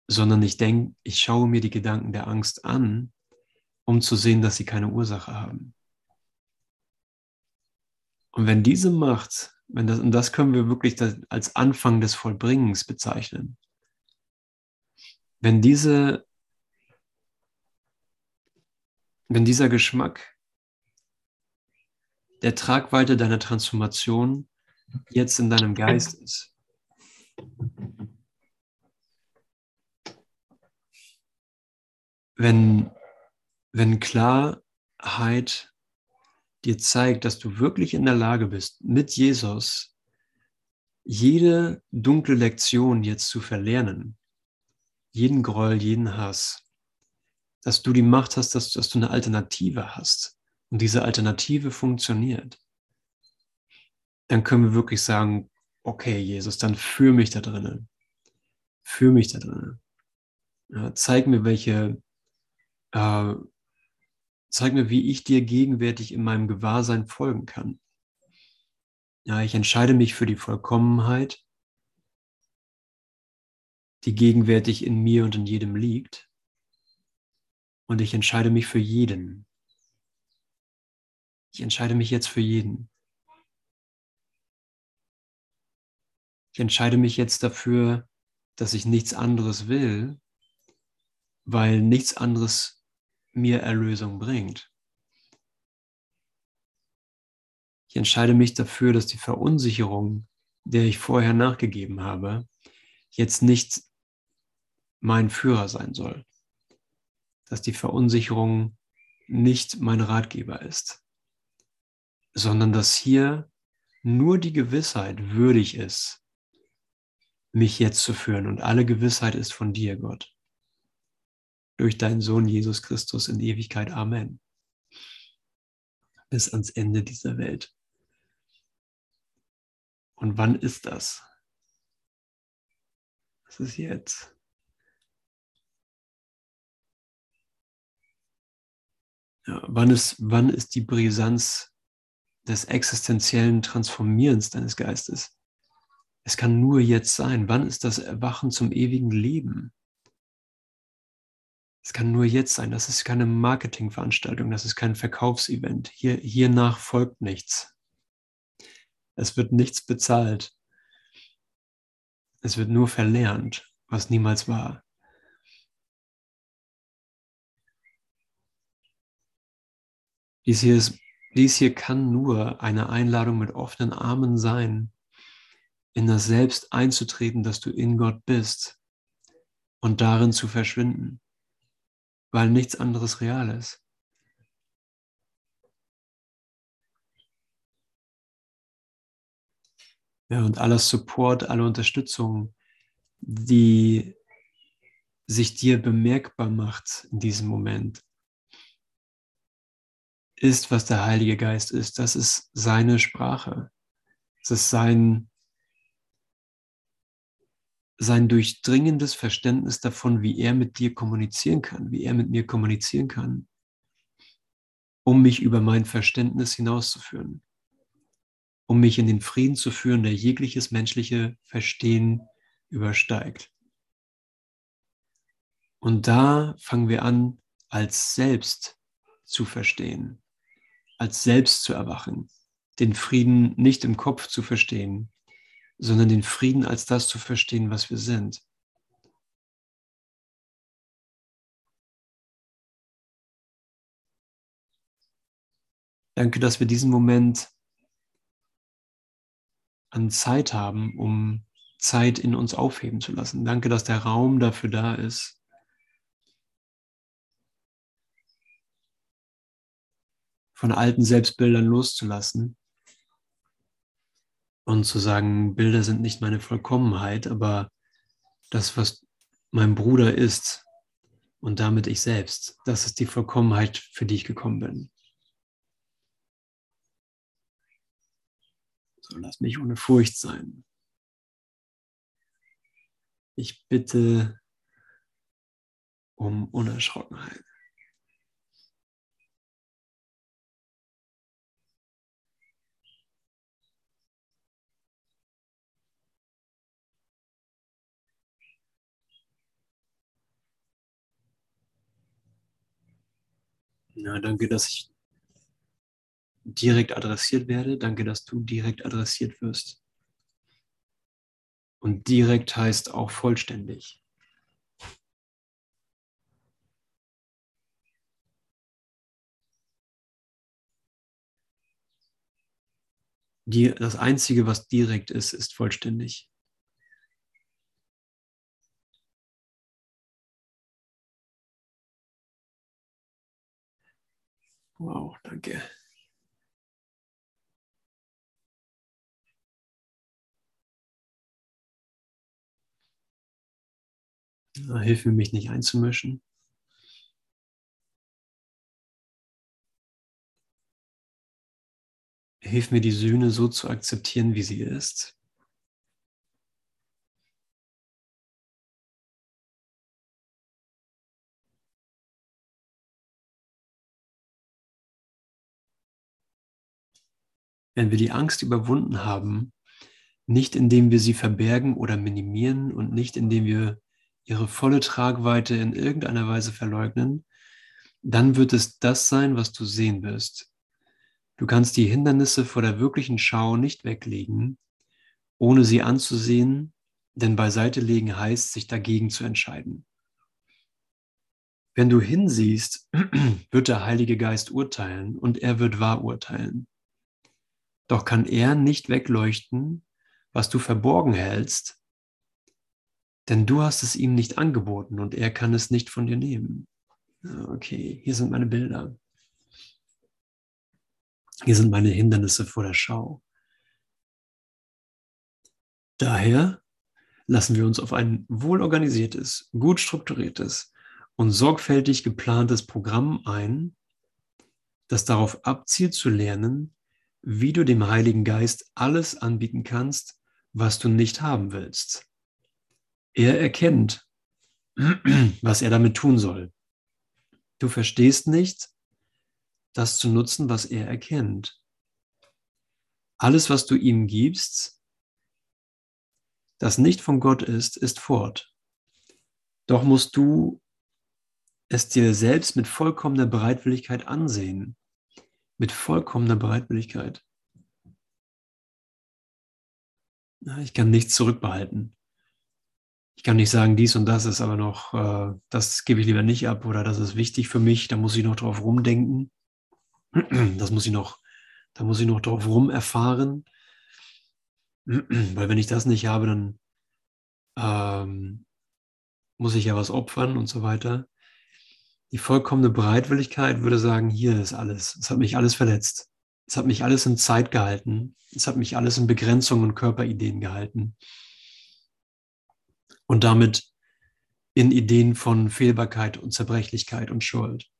A: sondern ich denke, ich schaue mir die Gedanken der Angst an, um zu sehen, dass sie keine Ursache haben. Und wenn diese Macht, wenn das, und das können wir wirklich als Anfang des Vollbringens bezeichnen, wenn diese, wenn dieser Geschmack der Tragweite deiner Transformation jetzt in deinem Geist ist, wenn, wenn Klarheit dir zeigt, dass du wirklich in der Lage bist, mit Jesus jede dunkle Lektion jetzt zu verlernen, jeden Groll, jeden Hass, dass du die Macht hast, dass, dass du eine Alternative hast und diese Alternative funktioniert, dann können wir wirklich sagen, okay, Jesus, dann führ mich da drinnen. Führ mich da drinnen. Ja, zeig mir, welche, äh, zeig mir, wie ich dir gegenwärtig in meinem Gewahrsein folgen kann. Ja, ich entscheide mich für die Vollkommenheit, die gegenwärtig in mir und in jedem liegt. Und ich entscheide mich für jeden. Ich entscheide mich jetzt für jeden. Ich entscheide mich jetzt dafür, dass ich nichts anderes will, weil nichts anderes mir Erlösung bringt. Ich entscheide mich dafür, dass die Verunsicherung, der ich vorher nachgegeben habe, jetzt nicht mein Führer sein soll. Dass die Verunsicherung nicht mein Ratgeber ist, sondern dass hier nur die Gewissheit würdig ist, mich jetzt zu führen. Und alle Gewissheit ist von dir, Gott. Durch deinen Sohn Jesus Christus in Ewigkeit. Amen. Bis ans Ende dieser Welt. Und wann ist das? Das ist jetzt. Ja, wann, ist, wann ist die Brisanz des existenziellen Transformierens deines Geistes? Es kann nur jetzt sein. Wann ist das Erwachen zum ewigen Leben? Es kann nur jetzt sein. Das ist keine Marketingveranstaltung, das ist kein Verkaufsevent. Hier, hiernach folgt nichts. Es wird nichts bezahlt. Es wird nur verlernt, was niemals war. Dies hier, ist, dies hier kann nur eine Einladung mit offenen Armen sein, in das Selbst einzutreten, dass du in Gott bist und darin zu verschwinden, weil nichts anderes real ist. Ja, und aller Support, alle Unterstützung, die sich dir bemerkbar macht in diesem Moment, ist, was der Heilige Geist ist. Das ist seine Sprache. Das ist sein sein durchdringendes Verständnis davon, wie er mit dir kommunizieren kann, wie er mit mir kommunizieren kann, um mich über mein Verständnis hinauszuführen, um mich in den Frieden zu führen, der jegliches menschliche Verstehen übersteigt. Und da fangen wir an, als selbst zu verstehen, als selbst zu erwachen, den Frieden nicht im Kopf zu verstehen, sondern den Frieden als das zu verstehen, was wir sind. Danke, dass wir diesen Moment an Zeit haben, um Zeit in uns aufheben zu lassen. Danke, dass der Raum dafür da ist. von alten Selbstbildern loszulassen und zu sagen, Bilder sind nicht meine Vollkommenheit, aber das, was mein Bruder ist und damit ich selbst, das ist die Vollkommenheit, für die ich gekommen bin. So, lass mich ohne Furcht sein. Ich bitte um Unerschrockenheit. Ja, danke, dass ich direkt adressiert werde. Danke, dass du direkt adressiert wirst. Und direkt heißt auch vollständig. Die, das Einzige, was direkt ist, ist vollständig. Wow, danke. Hilf mir, mich nicht einzumischen. Hilf mir, die Sühne so zu akzeptieren, wie sie ist. Wenn wir die Angst überwunden haben, nicht indem wir sie verbergen oder minimieren und nicht indem wir ihre volle Tragweite in irgendeiner Weise verleugnen, dann wird es das sein, was du sehen wirst. Du kannst die Hindernisse vor der wirklichen Schau nicht weglegen, ohne sie anzusehen, denn beiseite legen heißt, sich dagegen zu entscheiden. Wenn du hinsiehst, wird der Heilige Geist urteilen und er wird wahr urteilen. Doch kann er nicht wegleuchten, was du verborgen hältst, denn du hast es ihm nicht angeboten und er kann es nicht von dir nehmen. Okay, hier sind meine Bilder. Hier sind meine Hindernisse vor der Schau. Daher lassen wir uns auf ein wohlorganisiertes, gut strukturiertes und sorgfältig geplantes Programm ein, das darauf abzielt zu lernen, wie du dem Heiligen Geist alles anbieten kannst, was du nicht haben willst. Er erkennt, was er damit tun soll. Du verstehst nicht, das zu nutzen, was er erkennt. Alles, was du ihm gibst, das nicht von Gott ist, ist fort. Doch musst du es dir selbst mit vollkommener Bereitwilligkeit ansehen. Mit vollkommener Bereitwilligkeit. Ich kann nichts zurückbehalten ich kann nicht sagen, dies und das ist aber noch, äh, das gebe ich lieber nicht ab oder das ist wichtig für mich, da muss ich noch drauf rumdenken. Das muss ich noch, da muss ich noch drauf rum erfahren. Weil wenn ich das nicht habe, dann ähm, muss ich ja was opfern und so weiter. Die vollkommene Bereitwilligkeit würde sagen, hier ist alles. Es hat mich alles verletzt. Es hat mich alles in Zeit gehalten. Es hat mich alles in Begrenzungen und Körperideen gehalten und damit in Ideen von Fehlbarkeit und Zerbrechlichkeit und Schuld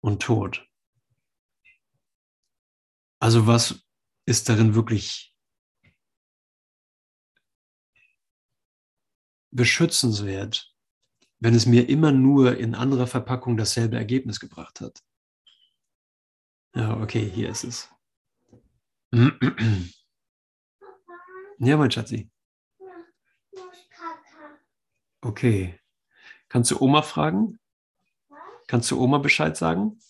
A: und Tod. Also was ist darin wirklich beschützenswert, wenn es mir immer nur in anderer Verpackung dasselbe Ergebnis gebracht hat? Ja, okay, hier ist es. Ja, mein Schatzi. Okay. Kannst du Oma fragen? Kannst du Oma Bescheid sagen?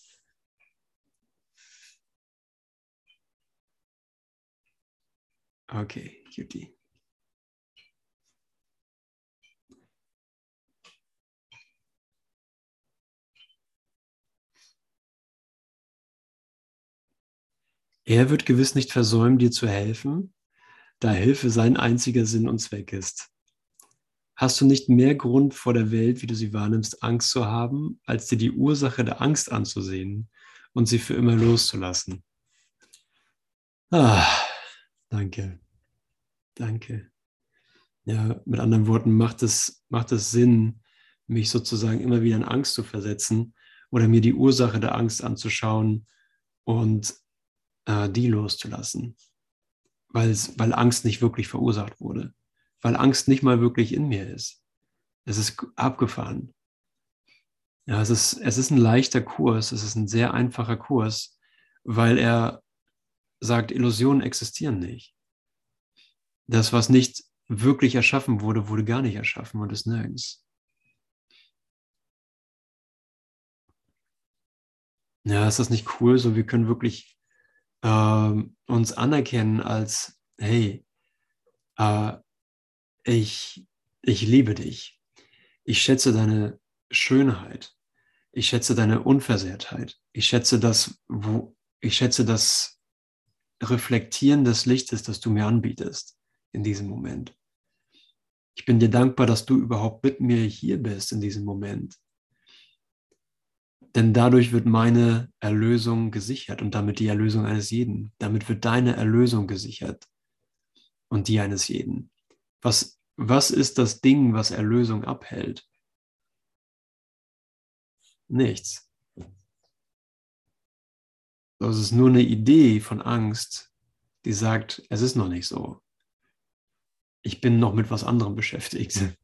A: Okay, Juti. Er wird gewiss nicht versäumen, dir zu helfen, da Hilfe sein einziger Sinn und Zweck ist. Hast du nicht mehr Grund vor der Welt, wie du sie wahrnimmst, Angst zu haben, als dir die Ursache der Angst anzusehen und sie für immer loszulassen? Ah, danke. Danke. Ja, mit anderen Worten, macht es, macht es Sinn, mich sozusagen immer wieder in Angst zu versetzen oder mir die Ursache der Angst anzuschauen und äh, die loszulassen, weil, weil Angst nicht wirklich verursacht wurde weil Angst nicht mal wirklich in mir ist. Es ist abgefahren. Ja, es ist, es ist ein leichter Kurs, es ist ein sehr einfacher Kurs, weil er sagt, Illusionen existieren nicht. Das, was nicht wirklich erschaffen wurde, wurde gar nicht erschaffen und ist nirgends. Ja, ist das nicht cool? So, wir können wirklich äh, uns anerkennen als, hey, äh, ich, ich liebe dich. Ich schätze deine Schönheit. Ich schätze deine Unversehrtheit. Ich schätze das, wo, ich schätze das Reflektieren des Lichtes, das du mir anbietest in diesem Moment. Ich bin dir dankbar, dass du überhaupt mit mir hier bist in diesem Moment. Denn dadurch wird meine Erlösung gesichert und damit die Erlösung eines jeden. Damit wird deine Erlösung gesichert und die eines jeden. Was, was ist das Ding, was Erlösung abhält? Nichts. Das ist nur eine Idee von Angst, die sagt, es ist noch nicht so. Ich bin noch mit was anderem beschäftigt.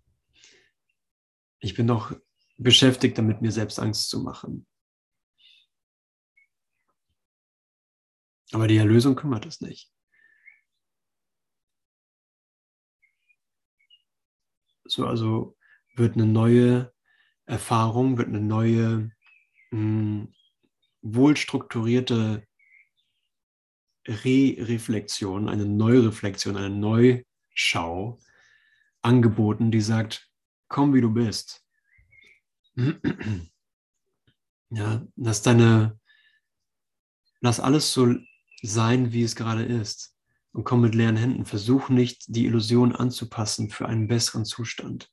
A: Ich bin noch beschäftigt damit, mir selbst Angst zu machen. Aber die Erlösung kümmert es nicht. So, also wird eine neue Erfahrung, wird eine neue, mh, hm, wohlstrukturierte Re-Reflexion, eine Neureflexion, eine Neuschau angeboten, die sagt, komm wie du bist. Ja, lass deine, lass alles so sein, wie es gerade ist und komm mit leeren Händen. Versuch nicht, die Illusion anzupassen für einen besseren Zustand.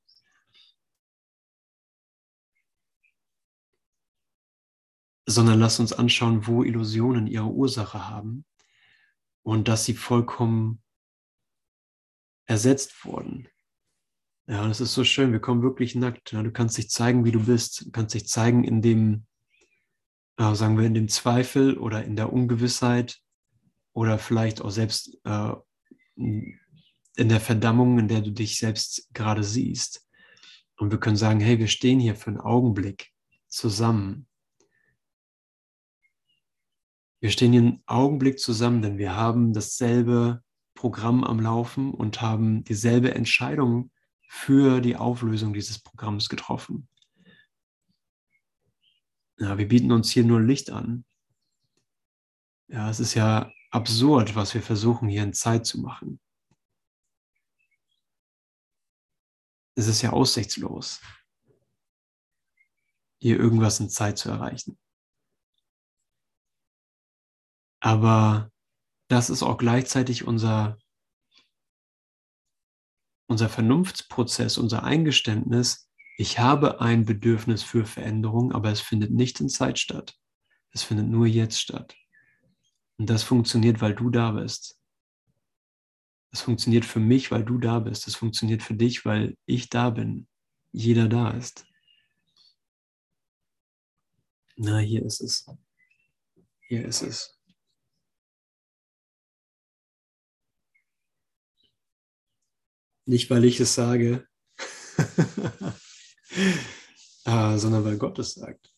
A: Sondern lass uns anschauen, wo Illusionen ihre Ursache haben und dass sie vollkommen ersetzt wurden. Ja, das ist so schön. Wir kommen wirklich nackt. Ja, du kannst dich zeigen, wie du bist. Du kannst dich zeigen in dem, äh, sagen wir, in dem Zweifel oder in der Ungewissheit oder vielleicht auch selbst äh, in der Verdammung, in der du dich selbst gerade siehst. Und wir können sagen, hey, wir stehen hier für einen Augenblick zusammen. Wir stehen hier einen Augenblick zusammen, denn wir haben dasselbe Programm am Laufen und haben dieselbe Entscheidung für die Auflösung dieses Programms getroffen. Ja, wir bieten uns hier nur Licht an. Ja, es ist ja absurd, was wir versuchen hier in Zeit zu machen. Es ist ja aussichtslos, hier irgendwas in Zeit zu erreichen. Aber das ist auch gleichzeitig unser unser Vernunftsprozess, unser Eingeständnis, ich habe ein Bedürfnis für Veränderung, aber es findet nicht in Zeit statt. Es findet nur jetzt statt. Und das funktioniert, weil du da bist. Es funktioniert für mich, weil du da bist. Es funktioniert für dich, weil ich da bin. Jeder da ist. Na, hier ist es. Hier ist es. Nicht, weil ich es sage, ah, sondern weil Gott es sagt.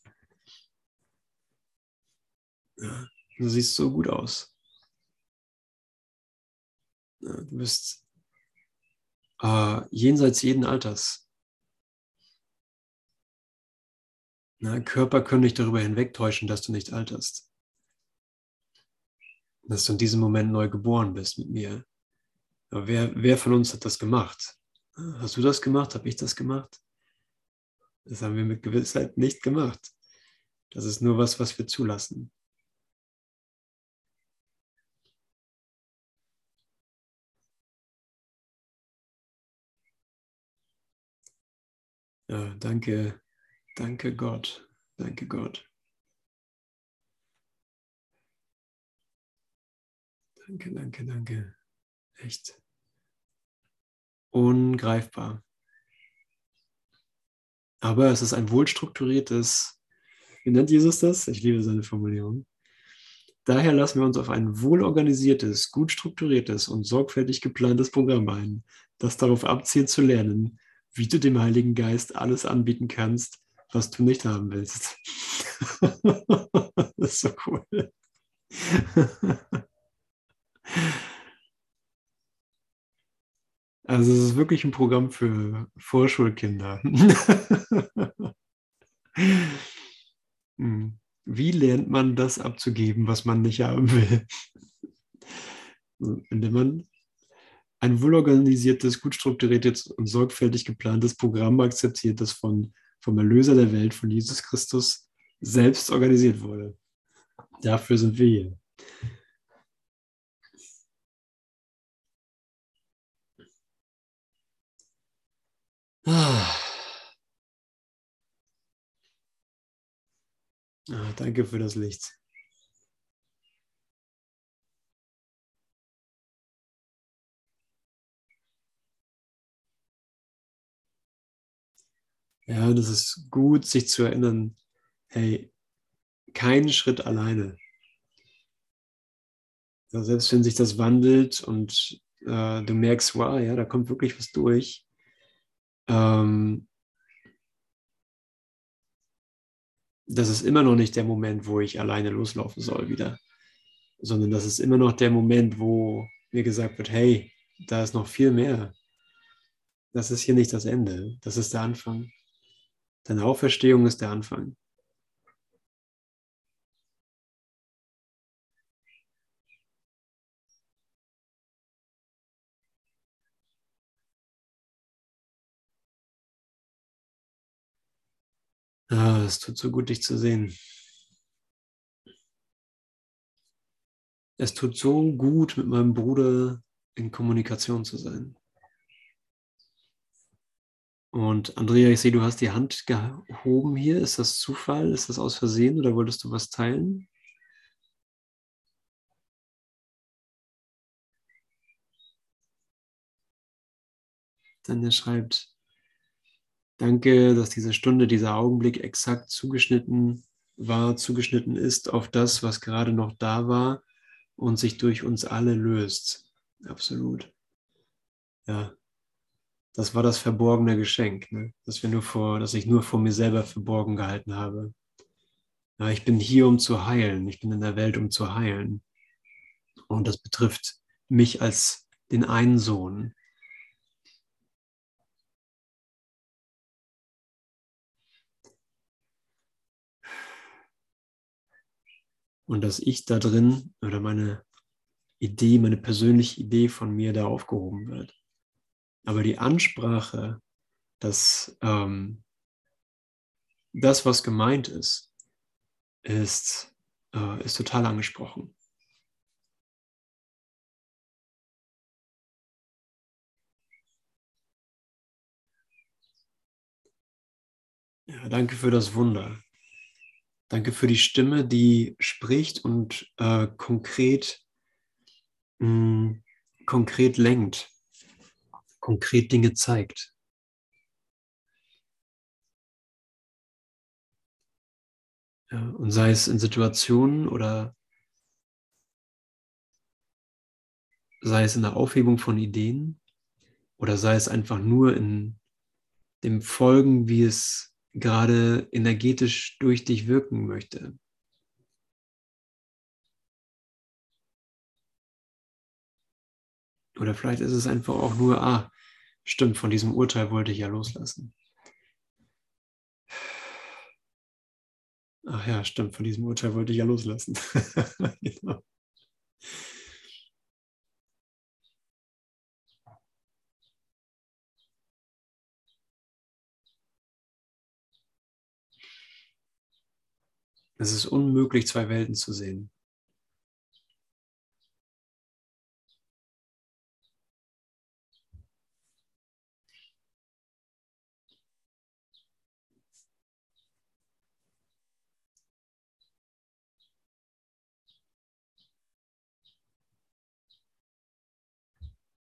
A: Du siehst so gut aus. Du bist äh, jenseits jeden Alters. Na, Körper können dich darüber hinwegtäuschen, dass du nicht alterst. Dass du in diesem Moment neu geboren bist mit mir. Wer, wer von uns hat das gemacht? Hast du das gemacht? Habe ich das gemacht? Das haben wir mit Gewissheit nicht gemacht. Das ist nur was, was wir zulassen. Ja, danke, danke Gott, danke Gott. Danke, danke, danke. Echt ungreifbar. Aber es ist ein wohlstrukturiertes, wie nennt Jesus das? Ich liebe seine Formulierung. Daher lassen wir uns auf ein wohlorganisiertes, gut strukturiertes und sorgfältig geplantes Programm ein, das darauf abzielt zu lernen, wie du dem Heiligen Geist alles anbieten kannst, was du nicht haben willst. das ist so cool. Also es ist wirklich ein Programm für Vorschulkinder. Hm. Wie lernt man das abzugeben, was man nicht haben will? Indem man ein wohlorganisiertes, gut strukturiertes und sorgfältig geplantes Programm akzeptiert, das von, vom Erlöser der Welt, von Jesus Christus, selbst organisiert wurde. Dafür sind wir hier. Ah. Danke für das Licht. Ja, das ist gut, sich zu erinnern, hey, kein Schritt alleine. Ja, selbst wenn sich das wandelt und äh, du merkst, wow, ja, da kommt wirklich was durch. Ähm, das ist immer noch nicht der Moment, wo ich alleine loslaufen soll wieder, sondern das ist immer noch der Moment, wo mir gesagt wird, hey, da ist noch viel mehr. Das ist hier nicht das Ende, das ist der Anfang. Deine Auferstehung ist der Anfang. Es tut so gut, dich zu sehen. Es tut so gut, mit meinem Bruder in Kommunikation zu sein. Und Andrea, ich sehe, du hast die Hand gehoben hier. Ist das Zufall? Ist das aus Versehen oder wolltest du was teilen? Dann er schreibt, danke, dass diese Stunde, dieser Augenblick exakt zugeschnitten war, zugeschnitten ist auf das, was gerade noch da war und sich durch uns alle löst. Absolut. Ja, das war das verborgene Geschenk, ne? dass, wir nur vor, dass ich nur vor mir selber verborgen gehalten habe. Ja, ich bin hier, um zu heilen. Ich bin in der Welt, um zu heilen. Und das betrifft mich als den einen Sohn. Und dass ich da drin oder meine Idee, meine persönliche Idee von mir da aufgehoben wird. Aber die Ansprache, dass ähm, das, was gemeint ist, ist, äh, ist total angesprochen. Ja, danke für das Wunder. Danke für die Stimme, die spricht und äh, konkret, mh, mm, konkret lenkt konkret Dinge zeigt. Ja, und sei es in Situationen oder sei es in der Aufhebung von Ideen oder sei es einfach nur in dem Folgen, wie es gerade energetisch durch dich wirken möchte. Oder vielleicht ist es einfach auch nur, ah, stimmt, von diesem Urteil wollte ich ja loslassen. Ach ja, stimmt, von diesem Urteil wollte ich ja loslassen. genau. Es ist unmöglich, zwei Welten zu sehen.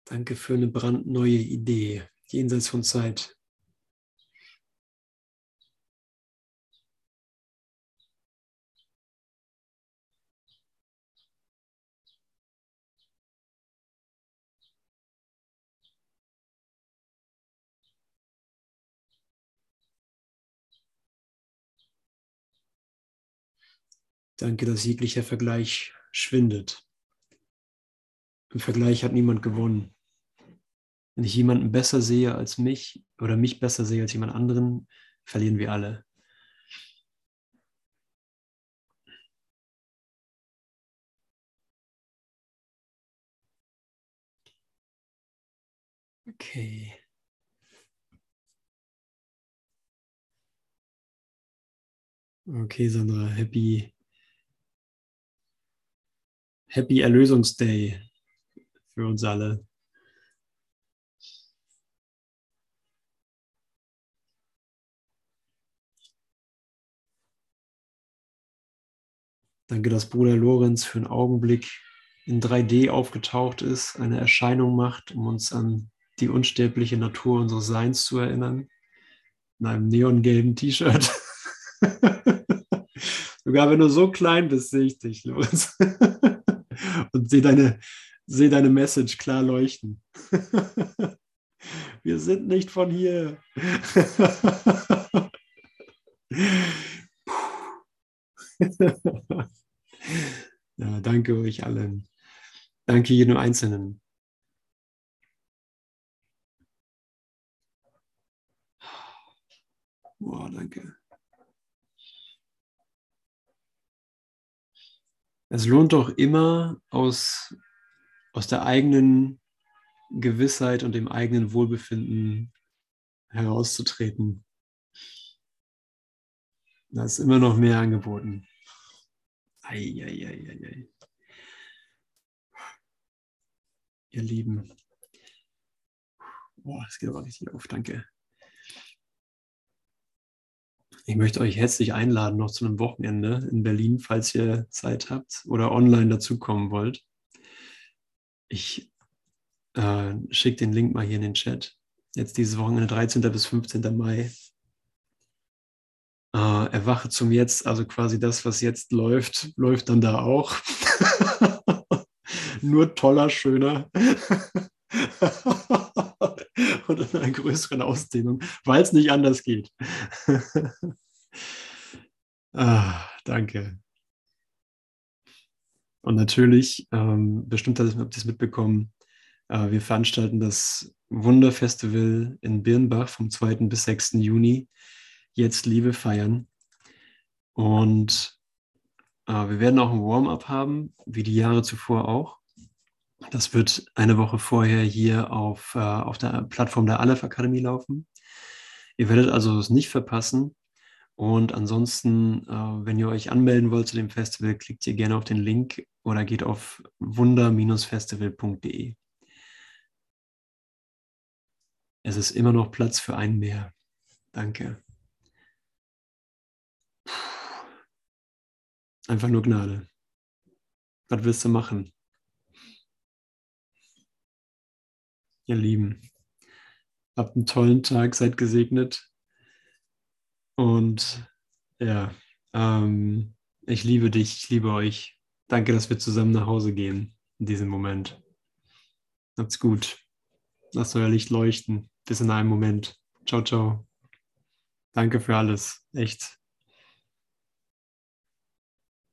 A: Danke für eine brandneue Idee, jenseits von Zeit. Danke, dass jeglicher Vergleich schwindet. Im Vergleich hat niemand gewonnen. Wenn ich jemanden besser sehe als mich oder mich besser sehe als jemand anderen, verlieren wir alle. Okay. Okay, Sandra, happy, happy Erlösungsday für uns alle. Danke, dass Bruder Lorenz für einen Augenblick in 3D aufgetaucht ist, eine Erscheinung macht, um uns an die unsterbliche Natur unseres Seins zu erinnern. In einem neongelben T-Shirt. Sogar wenn du so klein bist, sehe ich dich, Lorenz. Und sehe deine, sehe deine Message klar leuchten. Wir sind nicht von hier. ja, danke euch allen. Danke jedem Einzelnen. Boah, danke. Es lohnt doch immer aus, aus der eigenen Gewissheit und dem eigenen Wohlbefinden herauszutreten. Da ist immer noch mehr angeboten. Eieieiei. Ihr Lieben. Boah, es geht aber richtig auf. Danke. Ich möchte euch herzlich einladen, noch zu einem Wochenende in Berlin, falls ihr Zeit habt oder online dazukommen wollt. Ich äh, schicke den Link mal hier in den Chat. Jetzt dieses Wochenende, 13. bis 15. Mai. Äh, erwache zum Jetzt, also quasi das, was jetzt läuft, läuft dann da auch. Nur toller, schöner. Und in einer größeren Ausdehnung, weil es nicht anders geht. ah, danke. Und natürlich, ähm, bestimmt habt ihr es mitbekommen, äh, wir veranstalten das Wunderfestival in Birnbach vom 2. bis 6. Juni jetzt Liebe feiern. Und äh, wir werden auch ein Warm-up haben, wie die Jahre zuvor auch. Das wird eine Woche vorher hier auf, äh, auf der Plattform der Aleph Akademie laufen. Ihr werdet also es nicht verpassen. Und ansonsten, äh, wenn ihr euch anmelden wollt zu dem Festival, klickt ihr gerne auf den Link oder geht auf wunder-festival.de. Es ist immer noch Platz für einen mehr. Danke. Einfach nur Gnade. Was willst du machen? Ihr Lieben, habt einen tollen Tag, seid gesegnet. Und ja, ähm, ich liebe dich, ich liebe euch. Danke, dass wir zusammen nach Hause gehen in diesem Moment. Habt's gut. Lasst euer Licht leuchten. Bis in einem Moment. Ciao, ciao. Danke für alles. Echt.